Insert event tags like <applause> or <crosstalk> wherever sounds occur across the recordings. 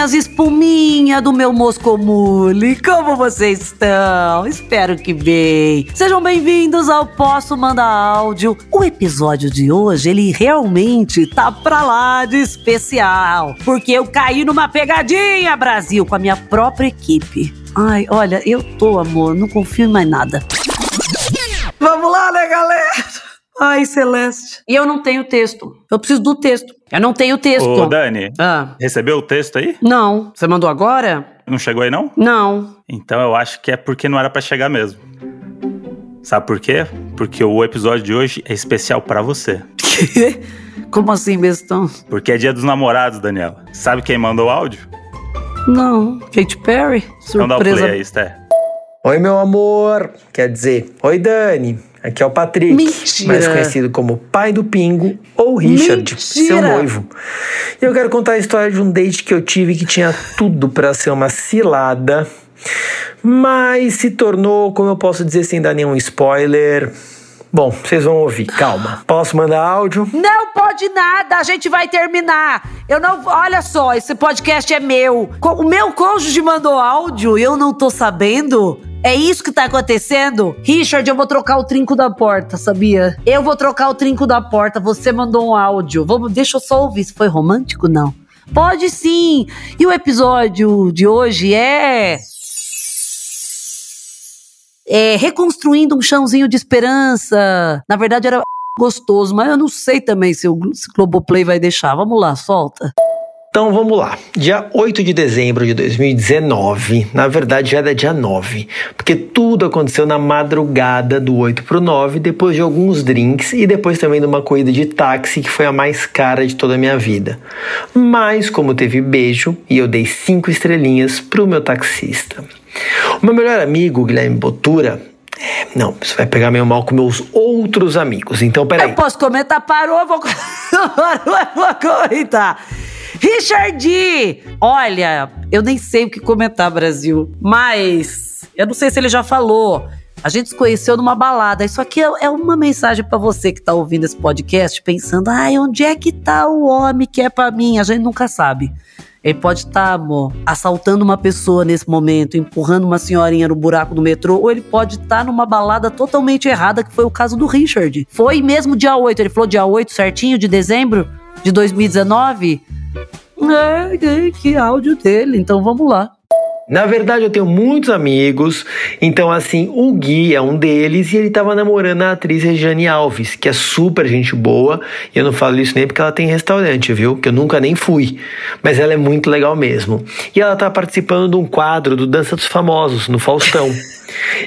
minhas espuminha do meu Moscomule. Como vocês estão? Espero que bem. Sejam bem-vindos ao Posso Mandar Áudio. O episódio de hoje, ele realmente tá pra lá de especial. Porque eu caí numa pegadinha, Brasil, com a minha própria equipe. Ai, olha, eu tô, amor, não confio em mais nada. Vamos lá, né, galera? Ai, Celeste. E eu não tenho texto. Eu preciso do texto. Eu não tenho texto. Ô, Dani, Ah, recebeu o texto aí? não. Você mandou agora? Não chegou aí, não? Não. Então eu acho que é porque não era pra chegar mesmo. Sabe por quê? Porque o episódio de hoje é especial pra você. Como assim, bestão? Porque é dia dos namorados, Daniela. Sabe quem mandou o áudio? Não. Katy Perry? Então dá o Surpresa. play aí, Sté. Oi, meu amor. Quer dizer, oi, Dani. Aqui é o Patrick, Mentira. mais conhecido como pai do Pingo ou Richard, Mentira. seu noivo. E eu quero contar a história de um date que eu tive que tinha tudo pra ser uma cilada, mas se tornou, como eu posso dizer sem dar nenhum spoiler. Bom, vocês vão ouvir, calma. Posso mandar áudio? Não pode nada, a gente vai terminar. Eu não. Olha só, esse podcast é meu. O meu cônjuge mandou áudio e eu não tô sabendo. É isso que tá acontecendo? Richard, eu vou trocar o trinco da porta, sabia? Eu vou trocar o trinco da porta. Você mandou um áudio. Vamos, deixa eu só ouvir se foi romântico, não. Pode sim. E o episódio de hoje é é, reconstruindo um chãozinho de esperança. Na verdade, era gostoso, mas eu não sei também se o Globoplay vai deixar. Vamos lá, solta. Então vamos lá. Dia 8 de dezembro de 2019, na verdade já era dia 9, porque tudo aconteceu na madrugada do 8 pro 9, depois de alguns drinks e depois também de uma corrida de táxi que foi a mais cara de toda a minha vida. Mas como teve beijo e eu dei cinco estrelinhas pro meu taxista. O meu melhor amigo, Guilherme Botura, é, não, isso vai pegar meio mal com meus outros amigos. Então, peraí. Eu posso comentar? Vou, parou, eu vou comentar. <laughs> Richard! Olha, eu nem sei o que comentar, Brasil, mas eu não sei se ele já falou. A gente se conheceu numa balada. Isso aqui é é uma mensagem pra você que tá ouvindo esse podcast, pensando: ai, onde é que tá o homem que é pra mim? A gente nunca sabe. Ele pode estar, amor, assaltando uma pessoa nesse momento, empurrando uma senhorinha no buraco do metrô, ou ele pode estar numa balada totalmente errada, que foi o caso do Richard. Foi mesmo dia 8, ele falou dia 8 certinho de dezembro de 2019? É, é, que áudio dele, então vamos lá. Na verdade, eu tenho muitos amigos, então assim, o Gui é um deles e ele tava namorando a atriz Regiane Alves, que é super gente boa, e eu não falo isso nem porque ela tem restaurante, viu? Que eu nunca nem fui, mas ela é muito legal mesmo. E ela tá participando de um quadro do Dança dos Famosos, no Faustão. <laughs>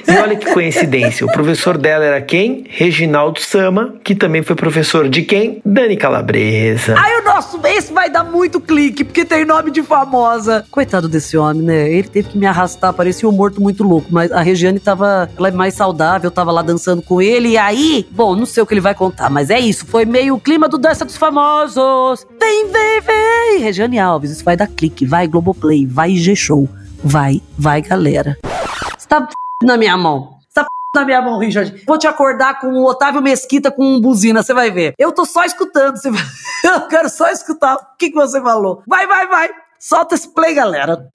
E olha que coincidência, o professor dela era quem? Reginaldo Sama, que também foi professor de quem? Dani Calabresa. Ai, o nosso, esse vai dar muito clique, porque tem nome de famosa. Coitado desse homem, né? Ele teve que me arrastar, parecia um morto muito louco, mas a Regiane tava, ela é mais saudável, tava lá dançando com ele, e aí, bom, não sei o que ele vai contar, mas é isso, foi meio o clima do Dança dos Famosos. Vem, vem, vem! Regiane Alves, isso vai dar clique, vai Globoplay, vai G-Show, vai, vai galera. Você tá. Na minha mão. Tá f... na minha mão, Richard. Vou te acordar com o Otávio Mesquita com buzina, você vai ver. Eu tô só escutando, você vai... <laughs> eu quero só escutar o que, que você falou. Vai, vai, vai. Solta esse play, galera.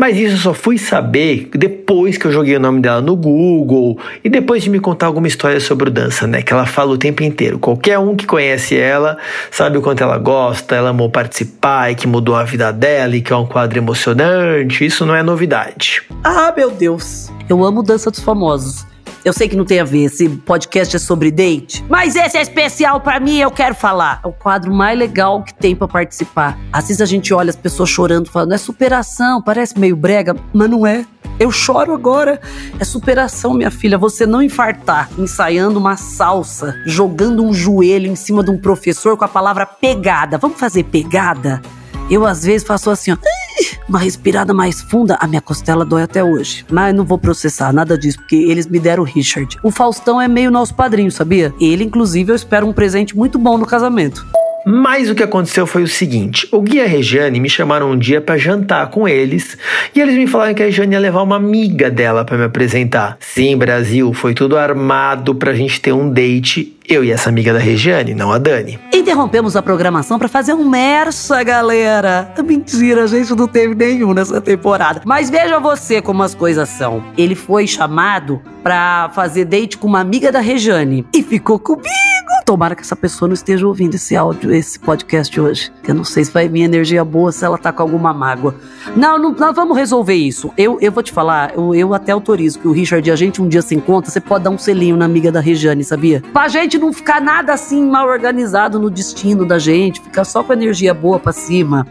Mas isso eu só fui saber depois que eu joguei o nome dela no Google e depois de me contar alguma história sobre o dança, né? Que ela fala o tempo inteiro. Qualquer um que conhece ela sabe o quanto ela gosta, ela amou participar e que mudou a vida dela e que é um quadro emocionante. Isso não é novidade. Ah, meu Deus. Eu amo Dança dos Famosos. Eu sei que não tem a ver, esse podcast é sobre date, mas esse é especial pra mim, eu quero falar. É o quadro mais legal que tem pra participar. Às vezes a gente olha as pessoas chorando, falando, é superação, parece meio brega, mas não é. Eu choro agora. É superação, minha filha. Você não infartar ensaiando uma salsa, jogando um joelho em cima de um professor com a palavra pegada. Vamos fazer pegada? Eu, às vezes, faço assim, ó. Uma respirada mais funda, a minha costela dói até hoje. Mas não vou processar nada disso, porque eles me deram o Richard. O Faustão é meio nosso padrinho, sabia? Ele, inclusive, eu espero um presente muito bom no casamento. Mas o que aconteceu foi o seguinte: o Gui e a Regiane me chamaram um dia para jantar com eles e eles me falaram que a Regiane ia levar uma amiga dela para me apresentar. Sim, Brasil, foi tudo armado pra gente ter um date Eu e essa amiga da Regiane, não a Dani. Interrompemos a programação para fazer um mersa, galera. Mentira, a gente não teve nenhum nessa temporada. Mas veja você como as coisas são. Ele foi chamado para fazer date com uma amiga da Regiane e ficou comigo. Tomara que essa pessoa não esteja ouvindo esse áudio, esse podcast hoje. Eu não sei se vai vir energia boa, se ela tá com alguma mágoa. Não, não nós vamos resolver isso. Eu, eu vou te falar, eu, eu até autorizo que o Richard e a gente um dia se encontra, você pode dar um selinho na amiga da Regiane, sabia? Pra gente não ficar nada assim mal organizado no destino da gente, ficar só com energia boa pra cima.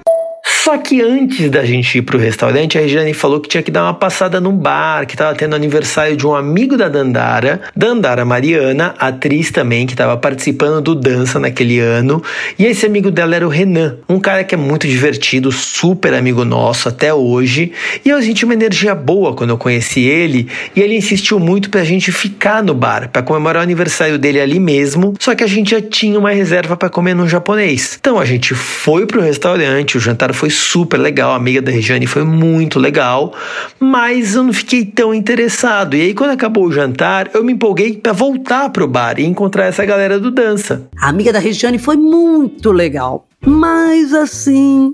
Só que antes da gente ir pro restaurante, a Regiane falou que tinha que dar uma passada num bar, que tava tendo aniversário de um amigo da Dandara, Dandara Mariana, atriz também, que tava participando do Dança naquele ano. E esse amigo dela era o Renan, um cara que é muito divertido, super amigo nosso até hoje. E eu senti uma energia boa quando eu conheci ele, e ele insistiu muito pra gente ficar no bar, para comemorar o aniversário dele ali mesmo, só que a gente já tinha uma reserva para comer no japonês. Então a gente foi pro restaurante, o jantar foi super legal, a amiga da Regiane foi muito legal, mas eu não fiquei tão interessado. E aí, quando acabou o jantar, eu me empolguei para voltar pro bar e encontrar essa galera do dança. A amiga da Regiane foi muito legal, mas assim,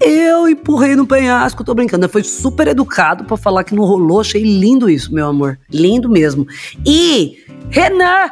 eu empurrei no penhasco, tô brincando. Foi super educado para falar que não rolou. Achei lindo isso, meu amor. Lindo mesmo. E Renan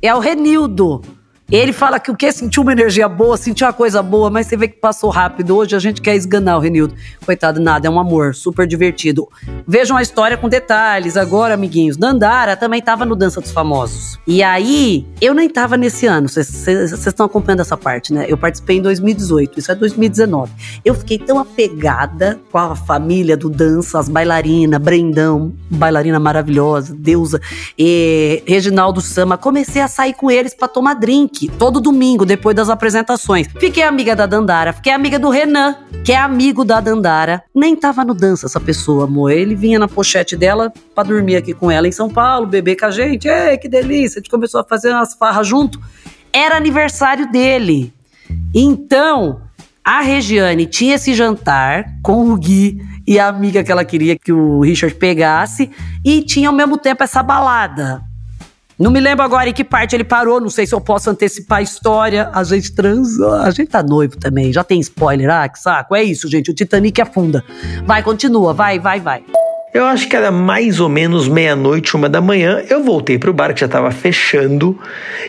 é o Renildo. Ele fala que o que? Sentiu uma energia boa, sentiu uma coisa boa, mas você vê que passou rápido. Hoje a gente quer esganar o Renildo. Coitado, nada, é um amor, super divertido. Vejam a história com detalhes agora, amiguinhos. Dandara também tava no Dança dos Famosos. E aí, eu nem tava nesse ano, vocês estão acompanhando essa parte, né? Eu participei em 2018, isso é 2019. Eu fiquei tão apegada com a família do Dança, as bailarinas, Brendão, bailarina maravilhosa, deusa, e Reginaldo Sama. Comecei a sair com eles para tomar drink todo domingo, depois das apresentações. Fiquei amiga da Dandara, fiquei amiga do Renan, que é amigo da Dandara. Nem tava no dança essa pessoa, amor. Ele vinha na pochete dela pra dormir aqui com ela em São Paulo, beber com a gente. Ei, que delícia! A gente começou a fazer umas farras junto. Era aniversário dele. Então, a Regiane tinha esse jantar com o Gui e a amiga que ela queria que o Richard pegasse, e tinha ao mesmo tempo essa balada. Não me lembro agora em que parte ele parou, não sei se eu posso antecipar a história. A gente transou, a gente tá noivo também, já tem spoiler, ah, que saco. É isso, gente, o Titanic afunda. Vai, continua, vai, vai, vai. Eu acho que era mais ou menos meia-noite, uma da manhã. Eu voltei pro bar que já tava fechando.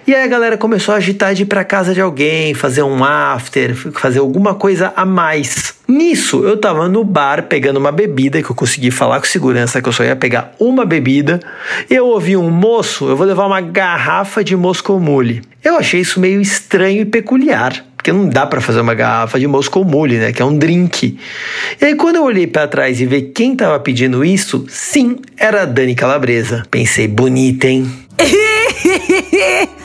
E aí a galera começou a agitar de ir pra casa de alguém, fazer um after, fazer alguma coisa a mais. Nisso, eu tava no bar pegando uma bebida, que eu consegui falar com segurança que eu só ia pegar uma bebida. Eu ouvi um moço, eu vou levar uma garrafa de Moscow Mule. Eu achei isso meio estranho e peculiar porque não dá para fazer uma garrafa de Moscow Mule, né, que é um drink. E aí quando eu olhei para trás e vi quem tava pedindo isso, sim, era a Dani Calabresa. Pensei, bonita, hein? <laughs>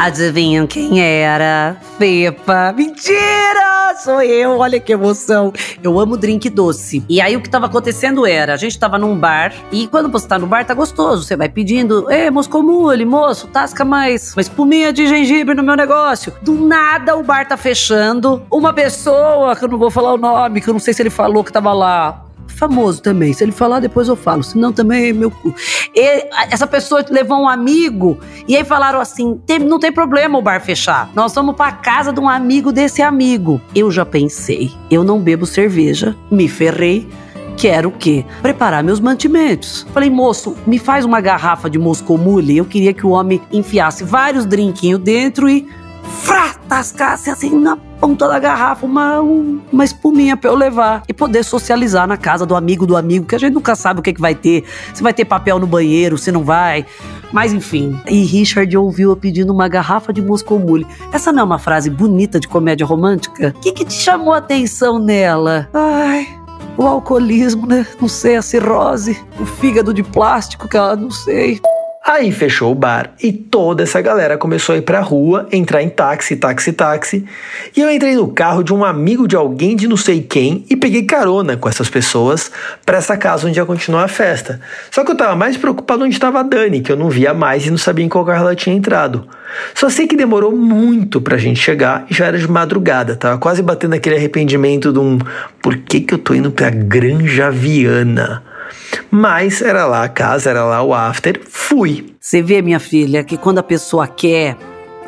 Adivinham quem era? Fepa. Mentira! Sou eu, olha que emoção. Eu amo drink doce. E aí o que tava acontecendo era, a gente tava num bar, e quando você tá no bar, tá gostoso. Você vai pedindo, Ê, Moscou Mule, moço, tasca mais uma espuminha de gengibre no meu negócio. Do nada o bar tá fechando. Uma pessoa, que eu não vou falar o nome, que eu não sei se ele falou que tava lá, famoso também. Se ele falar, depois eu falo. Senão também é meu cu. Essa pessoa levou um amigo e aí falaram assim: tem, não tem problema o bar fechar. Nós vamos pra casa de um amigo desse amigo. Eu já pensei, eu não bebo cerveja, me ferrei quero o quê? Preparar meus mantimentos. Falei, moço, me faz uma garrafa de Moscou Mule. Eu queria que o homem enfiasse vários drinquinhos dentro e frá, tascasse assim na ponta da garrafa uma, uma espuminha pra eu levar e poder socializar na casa do amigo do amigo, que a gente nunca sabe o que, que vai ter. Se vai ter papel no banheiro, se não vai. Mas enfim. E Richard ouviu eu pedindo uma garrafa de Moscou Mule. Essa não é uma frase bonita de comédia romântica? O que, que te chamou a atenção nela? Ai o alcoolismo, né? Não sei, a cirrose, o fígado de plástico, que ela não sei. Aí fechou o bar e toda essa galera começou a ir pra rua, entrar em táxi, táxi, táxi. E eu entrei no carro de um amigo de alguém de não sei quem e peguei carona com essas pessoas para essa casa onde ia continuar a festa. Só que eu tava mais preocupado onde estava a Dani, que eu não via mais e não sabia em qual carro ela tinha entrado. Só sei que demorou muito pra gente chegar e já era de madrugada, tava quase batendo aquele arrependimento de um por que que eu tô indo pra Granja Viana? Mas era lá a casa, era lá o after, fui. Você vê, minha filha, que quando a pessoa quer,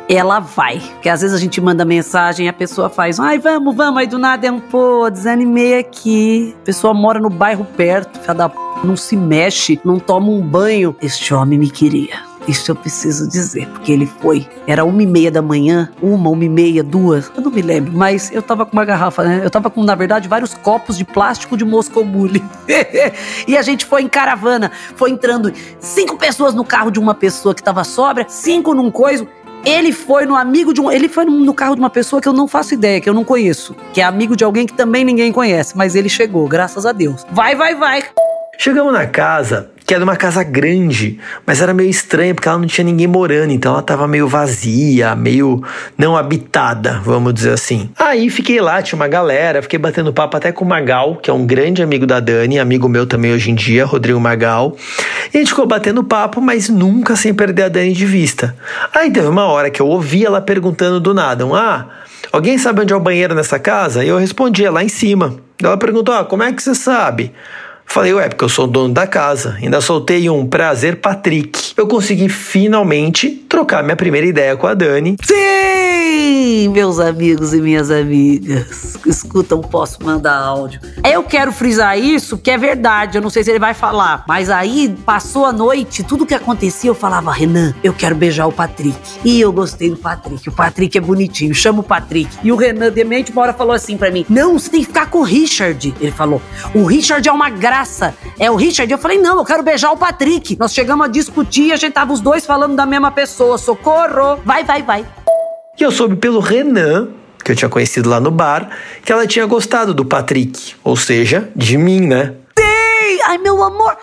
ela vai. Porque às vezes a gente manda mensagem e a pessoa faz, ai, vamos, vamos, aí do nada é um, pô, desanimei aqui. A pessoa mora no bairro perto, filha da p, não se mexe, não toma um banho. Este homem me queria. Isso eu preciso dizer, porque ele foi. Era uma e meia da manhã, uma, uma e meia, duas, eu não me lembro, mas eu tava com uma garrafa, né? Eu tava com, na verdade, vários copos de plástico de Moscow Mule. <laughs> e a gente foi em caravana, foi entrando cinco pessoas no carro de uma pessoa que tava sobra, cinco num coiso. Ele foi no amigo de um. Ele foi no carro de uma pessoa que eu não faço ideia, que eu não conheço. Que é amigo de alguém que também ninguém conhece. Mas ele chegou, graças a Deus. Vai, vai, vai. Chegamos na casa que era uma casa grande, mas era meio estranha porque ela não tinha ninguém morando, então ela tava meio vazia, meio não habitada, vamos dizer assim. Aí fiquei lá, tinha uma galera, fiquei batendo papo até com o Magal, que é um grande amigo da Dani, amigo meu também hoje em dia, Rodrigo Magal. E a gente ficou batendo papo, mas nunca sem perder a Dani de vista. Aí teve uma hora que eu ouvi ela perguntando do nada: Ah, alguém sabe onde é o banheiro nessa casa? E eu respondia lá em cima. Ela perguntou: Ah, como é que você sabe? Falei, ué, porque eu sou dono da casa. Ainda soltei um prazer, Patrick. Eu consegui finalmente trocar minha primeira ideia com a Dani. Sim, meus amigos e minhas amigas. Escutam, posso mandar áudio. Eu quero frisar isso, que é verdade. Eu não sei se ele vai falar. Mas aí, passou a noite, tudo que acontecia, eu falava, Renan, eu quero beijar o Patrick. E eu gostei do Patrick. O Patrick é bonitinho, chama o Patrick. E o Renan, demente, uma hora falou assim para mim: Não, você tem que ficar com o Richard. Ele falou: O Richard é uma graça é o Richard. Eu falei, não, eu quero beijar o Patrick. Nós chegamos a discutir, a gente tava os dois falando da mesma pessoa. Socorro! Vai, vai, vai. E eu soube pelo Renan, que eu tinha conhecido lá no bar, que ela tinha gostado do Patrick. Ou seja, de mim, né? Tem! Ai, meu amor!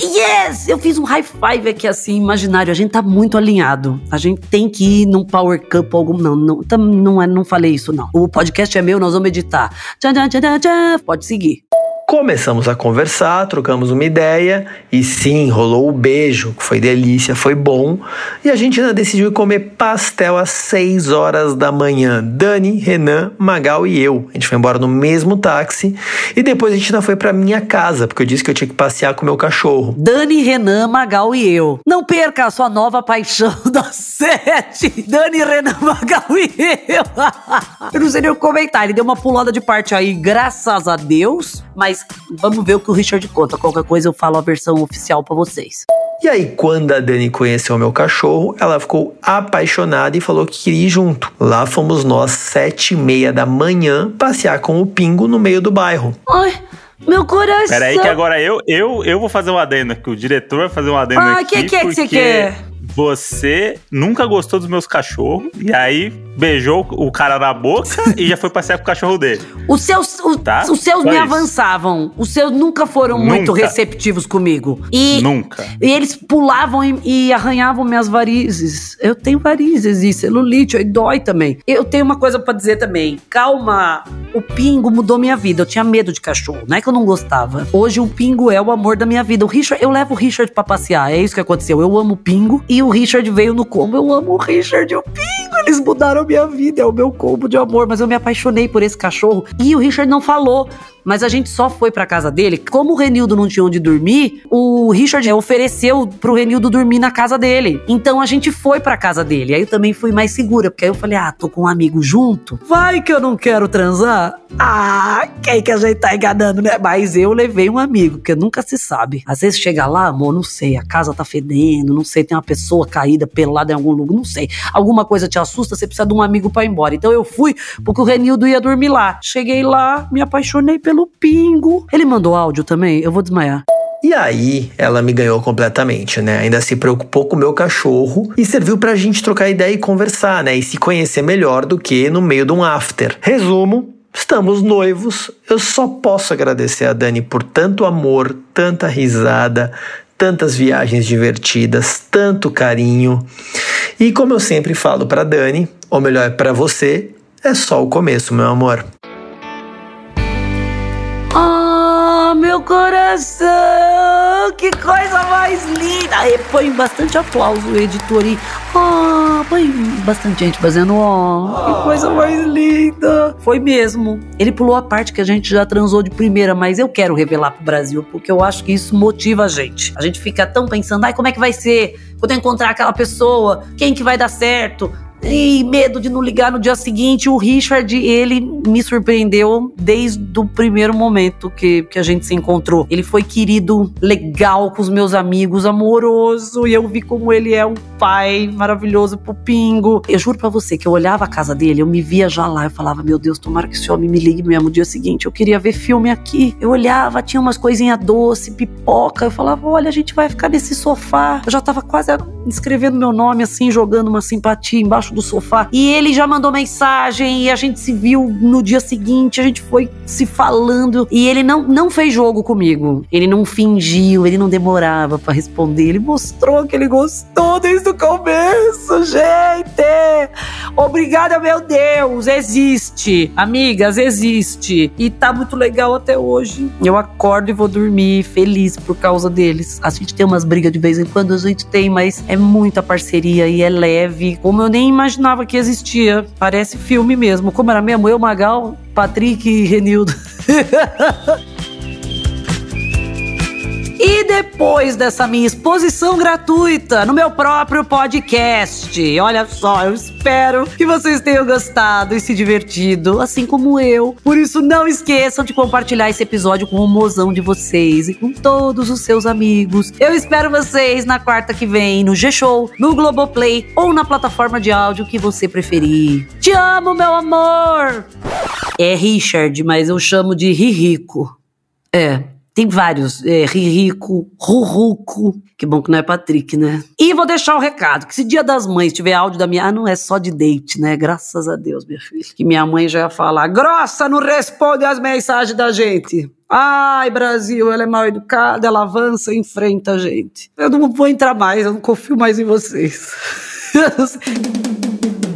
Yes! Eu fiz um high five aqui assim, imaginário. A gente tá muito alinhado. A gente tem que ir num power cup algum. Não, não, não, é, não falei isso, não. O podcast é meu, nós vamos editar. Tchan, tchan, tchan, tchan. Pode seguir. Começamos a conversar, trocamos uma ideia e sim, rolou o beijo, que foi delícia, foi bom. E a gente ainda decidiu comer pastel às 6 horas da manhã. Dani, Renan, Magal e eu. A gente foi embora no mesmo táxi e depois a gente ainda foi para minha casa, porque eu disse que eu tinha que passear com o meu cachorro. Dani, Renan, Magal e eu. Não perca a sua nova paixão <laughs> das sete. Dani, Renan, Magal e eu. <laughs> eu não sei nem o comentar, ele deu uma pulada de parte aí, graças a Deus, mas mas vamos ver o que o Richard conta. Qualquer coisa eu falo a versão oficial para vocês. E aí, quando a Dani conheceu o meu cachorro, ela ficou apaixonada e falou que queria ir junto. Lá fomos nós, sete e meia da manhã, passear com o Pingo no meio do bairro. Ai, meu coração. Peraí que agora eu, eu, eu vou fazer um adendo aqui. O diretor vai fazer um adendo ah, aqui. Ah, o que, que é que você quer? Você nunca gostou dos meus cachorros e aí beijou o cara na boca e já foi passear com o cachorro dele. Os seus, o, tá? os seus me isso. avançavam. Os seus nunca foram nunca. muito receptivos comigo. E, nunca. E eles pulavam e, e, arranhavam minhas varizes. Eu tenho varizes e celulite, e dói também. Eu tenho uma coisa para dizer também. Calma, o Pingo mudou minha vida. Eu tinha medo de cachorro, não é que eu não gostava. Hoje o Pingo é o amor da minha vida. O Richard, eu levo o Richard para passear. É isso que aconteceu. Eu amo o Pingo e o Richard veio no combo. Eu amo o Richard e o Pingo. Eles mudaram minha vida, é o meu combo de amor, mas eu me apaixonei por esse cachorro. E o Richard não falou, mas a gente só foi pra casa dele. Como o Renildo não tinha onde dormir, o Richard ofereceu pro Renildo dormir na casa dele. Então a gente foi pra casa dele. Aí eu também fui mais segura, porque aí eu falei: ah, tô com um amigo junto. Vai que eu não quero transar? Ah, quem que a gente tá enganando, né? Mas eu levei um amigo, porque nunca se sabe. Às vezes chega lá, amor, não sei, a casa tá fedendo, não sei, tem uma pessoa caída pelada em algum lugar, não sei. Alguma coisa te assusta, você precisa de um amigo para ir embora. Então eu fui porque o Renildo ia dormir lá. Cheguei lá, me apaixonei pelo pingo. Ele mandou áudio também? Eu vou desmaiar. E aí, ela me ganhou completamente, né? Ainda se preocupou com o meu cachorro e serviu pra gente trocar ideia e conversar, né? E se conhecer melhor do que no meio de um after. Resumo, Estamos noivos. Eu só posso agradecer a Dani por tanto amor, tanta risada, tantas viagens divertidas, tanto carinho. E como eu sempre falo para Dani, ou melhor, para você, é só o começo, meu amor. Meu coração! Que coisa mais linda! põe bastante aplauso, editor. E, oh, põe bastante gente fazendo, oh, que coisa mais linda! Foi mesmo. Ele pulou a parte que a gente já transou de primeira, mas eu quero revelar pro Brasil, porque eu acho que isso motiva a gente. A gente fica tão pensando, ai, como é que vai ser? Quando eu encontrar aquela pessoa, quem que vai dar certo? E medo de não ligar no dia seguinte. O Richard, ele me surpreendeu desde o primeiro momento que, que a gente se encontrou. Ele foi querido, legal com os meus amigos, amoroso, e eu vi como ele é um pai maravilhoso pro Pingo. Eu juro para você que eu olhava a casa dele, eu me via já lá, eu falava, meu Deus, tomara que esse homem me ligue mesmo no dia seguinte. Eu queria ver filme aqui. Eu olhava, tinha umas coisinhas doce, pipoca. Eu falava, olha, a gente vai ficar nesse sofá. Eu já tava quase escrevendo meu nome assim, jogando uma simpatia embaixo do sofá. E ele já mandou mensagem e a gente se viu no dia seguinte, a gente foi se falando e ele não, não fez jogo comigo. Ele não fingiu, ele não demorava para responder. Ele mostrou que ele gostou desde o começo, gente. Obrigada, meu Deus, existe. Amigas, existe. E tá muito legal até hoje. Eu acordo e vou dormir feliz por causa deles. A gente tem umas brigas de vez em quando, a gente tem, mas é muita parceria e é leve, como eu nem imaginava que existia. Parece filme mesmo. Como era mesmo? Eu, Magal, Patrick e Renildo. <laughs> Depois dessa minha exposição gratuita no meu próprio podcast, olha só, eu espero que vocês tenham gostado e se divertido, assim como eu. Por isso, não esqueçam de compartilhar esse episódio com o mozão de vocês e com todos os seus amigos. Eu espero vocês na quarta que vem no G-Show, no Globoplay ou na plataforma de áudio que você preferir. Te amo, meu amor! É Richard, mas eu chamo de Ririco. É, tem vários. É, Ririco, Ruruco. Que bom que não é Patrick, né? E vou deixar o um recado: que se dia das mães tiver áudio da minha. Ah, não é só de date, né? Graças a Deus, minha filha. Que minha mãe já ia falar: grossa, não responde as mensagens da gente. Ai, Brasil, ela é mal educada, ela avança e enfrenta a gente. Eu não vou entrar mais, eu não confio mais em vocês. <laughs>